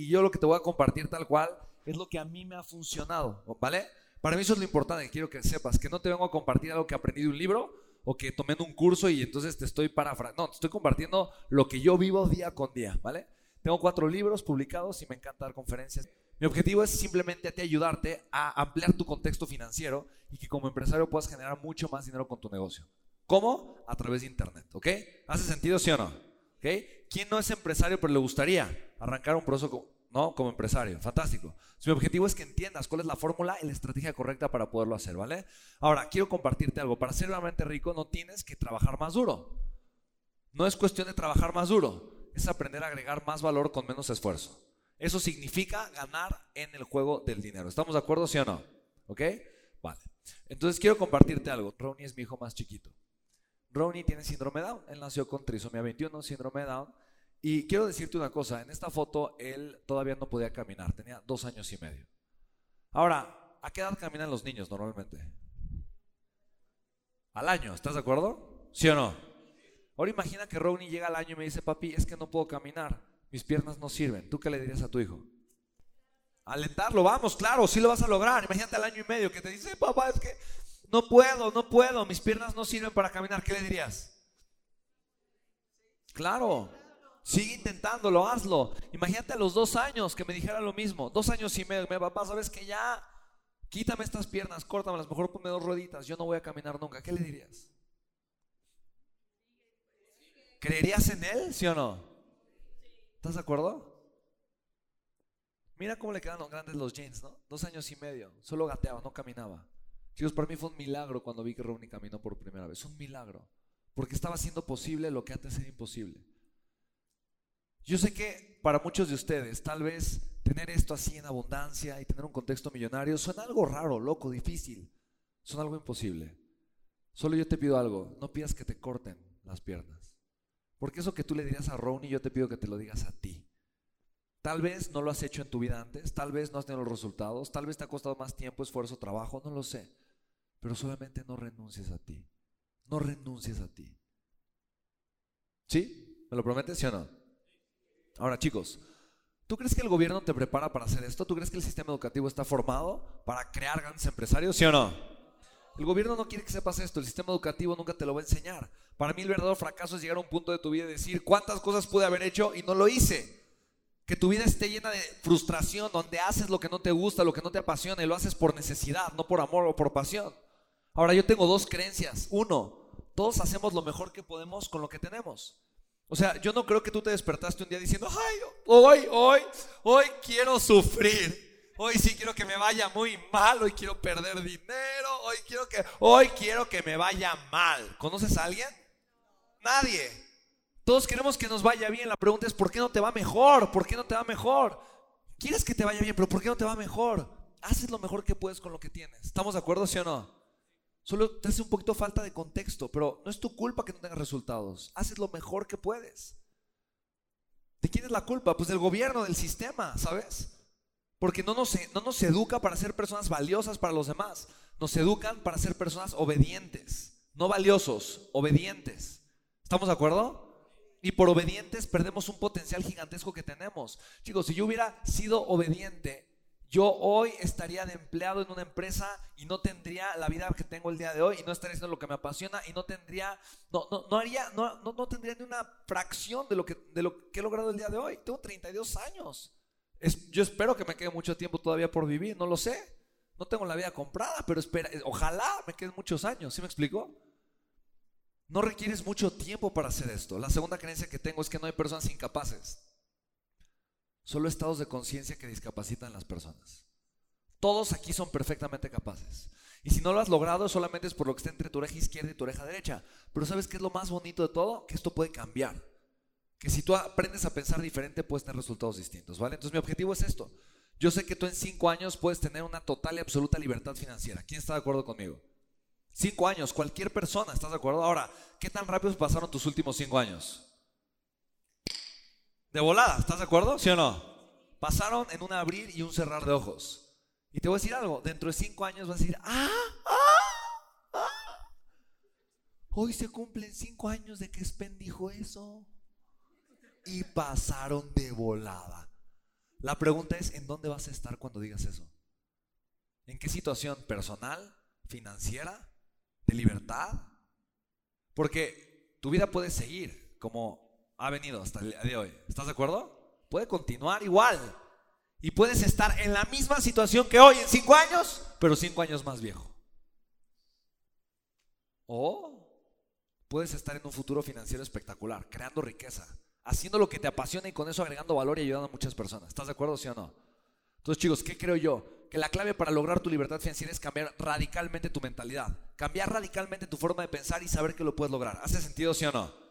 Y yo lo que te voy a compartir tal cual es lo que a mí me ha funcionado, ¿vale? Para mí eso es lo importante, quiero que sepas, que no te vengo a compartir algo que aprendí de un libro o que tomé en un curso y entonces te estoy parafraseando. No, te estoy compartiendo lo que yo vivo día con día, ¿vale? Tengo cuatro libros publicados y me encanta dar conferencias. Mi objetivo es simplemente te ayudarte a ampliar tu contexto financiero y que como empresario puedas generar mucho más dinero con tu negocio. ¿Cómo? A través de Internet, ¿ok? ¿Hace sentido, sí o no? ¿Ok? ¿Quién no es empresario pero le gustaría arrancar un proceso ¿no? como empresario? Fantástico. mi objetivo es que entiendas cuál es la fórmula y la estrategia correcta para poderlo hacer, ¿vale? Ahora, quiero compartirte algo. Para ser realmente rico no tienes que trabajar más duro. No es cuestión de trabajar más duro, es aprender a agregar más valor con menos esfuerzo. Eso significa ganar en el juego del dinero. ¿Estamos de acuerdo, sí o no? ¿Ok? Vale. Entonces quiero compartirte algo. Ronnie es mi hijo más chiquito. Ronnie tiene síndrome Down. Él nació con trisomía 21, síndrome Down. Y quiero decirte una cosa. En esta foto él todavía no podía caminar. Tenía dos años y medio. Ahora, ¿a qué edad caminan los niños normalmente? Al año. ¿Estás de acuerdo? ¿Sí o no? Ahora imagina que Ronnie llega al año y me dice, papi, es que no puedo caminar mis piernas no sirven. ¿Tú qué le dirías a tu hijo? Alentarlo, vamos, claro, sí lo vas a lograr. Imagínate al año y medio que te dice, papá, es que no puedo, no puedo, mis piernas no sirven para caminar. ¿Qué le dirías? Claro, sigue intentándolo, hazlo. Imagínate a los dos años que me dijera lo mismo, dos años y medio, me papá, sabes que ya, quítame estas piernas, córtamelas, mejor ponme dos rueditas, yo no voy a caminar nunca. ¿Qué le dirías? ¿Creerías en él, sí o no? ¿Estás de acuerdo? Mira cómo le quedan los grandes los jeans, ¿no? Dos años y medio. Solo gateaba, no caminaba. Chicos, para mí fue un milagro cuando vi que Ronnie caminó por primera vez. Un milagro. Porque estaba haciendo posible lo que antes era imposible. Yo sé que para muchos de ustedes, tal vez tener esto así en abundancia y tener un contexto millonario suena algo raro, loco, difícil. Suena algo imposible. Solo yo te pido algo, no pidas que te corten las piernas. Porque eso que tú le dirías a Ronnie, yo te pido que te lo digas a ti. Tal vez no lo has hecho en tu vida antes, tal vez no has tenido los resultados, tal vez te ha costado más tiempo, esfuerzo, trabajo, no lo sé. Pero solamente no renuncies a ti. No renuncies a ti. ¿Sí? ¿Me lo prometes, sí o no? Ahora, chicos, ¿tú crees que el gobierno te prepara para hacer esto? ¿Tú crees que el sistema educativo está formado para crear grandes empresarios? ¿Sí o no? El gobierno no quiere que sepas esto, el sistema educativo nunca te lo va a enseñar. Para mí el verdadero fracaso es llegar a un punto de tu vida y decir cuántas cosas pude haber hecho y no lo hice. Que tu vida esté llena de frustración, donde haces lo que no te gusta, lo que no te apasiona y lo haces por necesidad, no por amor o por pasión. Ahora yo tengo dos creencias. Uno, todos hacemos lo mejor que podemos con lo que tenemos. O sea, yo no creo que tú te despertaste un día diciendo, ay, hoy, hoy, hoy quiero sufrir. Hoy sí quiero que me vaya muy mal, hoy quiero perder dinero, hoy quiero que hoy quiero que me vaya mal. ¿Conoces a alguien? Nadie. Todos queremos que nos vaya bien. La pregunta es ¿por qué no te va mejor? ¿Por qué no te va mejor? Quieres que te vaya bien, pero ¿por qué no te va mejor? Haces lo mejor que puedes con lo que tienes. ¿Estamos de acuerdo, sí o no? Solo te hace un poquito falta de contexto, pero no es tu culpa que no tengas resultados. Haces lo mejor que puedes. ¿De quién es la culpa? Pues del gobierno, del sistema, ¿sabes? Porque no nos, no nos educa para ser personas valiosas para los demás. Nos educan para ser personas obedientes. No valiosos, obedientes. ¿Estamos de acuerdo? Y por obedientes perdemos un potencial gigantesco que tenemos. Chicos, si yo hubiera sido obediente, yo hoy estaría de empleado en una empresa y no tendría la vida que tengo el día de hoy y no estaría haciendo lo que me apasiona y no tendría, no, no, no haría, no, no, no tendría ni una fracción de lo, que, de lo que he logrado el día de hoy. Tengo 32 años yo espero que me quede mucho tiempo todavía por vivir, no lo sé. No tengo la vida comprada, pero espera, ojalá me queden muchos años, ¿sí me explico? No requieres mucho tiempo para hacer esto. La segunda creencia que tengo es que no hay personas incapaces. Solo estados de conciencia que discapacitan a las personas. Todos aquí son perfectamente capaces. Y si no lo has logrado, solamente es por lo que está entre tu oreja izquierda y tu oreja derecha. Pero ¿sabes qué es lo más bonito de todo? Que esto puede cambiar que si tú aprendes a pensar diferente puedes tener resultados distintos, ¿vale? Entonces mi objetivo es esto. Yo sé que tú en cinco años puedes tener una total y absoluta libertad financiera. ¿Quién está de acuerdo conmigo? Cinco años, cualquier persona, ¿estás de acuerdo? Ahora, ¿qué tan rápido pasaron tus últimos cinco años? De volada, ¿estás de acuerdo? ¿Sí o no? Pasaron en un abrir y un cerrar de ojos. Y te voy a decir algo, dentro de cinco años vas a decir, ah, ah, ah. Hoy se cumplen cinco años de que Spen dijo eso y pasaron de volada. La pregunta es, ¿en dónde vas a estar cuando digas eso? ¿En qué situación personal, financiera, de libertad? Porque tu vida puede seguir como ha venido hasta el día de hoy. ¿Estás de acuerdo? Puede continuar igual. Y puedes estar en la misma situación que hoy en cinco años, pero cinco años más viejo. O puedes estar en un futuro financiero espectacular, creando riqueza, haciendo lo que te apasiona y con eso agregando valor y ayudando a muchas personas. ¿Estás de acuerdo, sí o no? Entonces, chicos, ¿qué creo yo? Que la clave para lograr tu libertad financiera es cambiar radicalmente tu mentalidad, cambiar radicalmente tu forma de pensar y saber que lo puedes lograr. ¿Hace sentido, sí o no?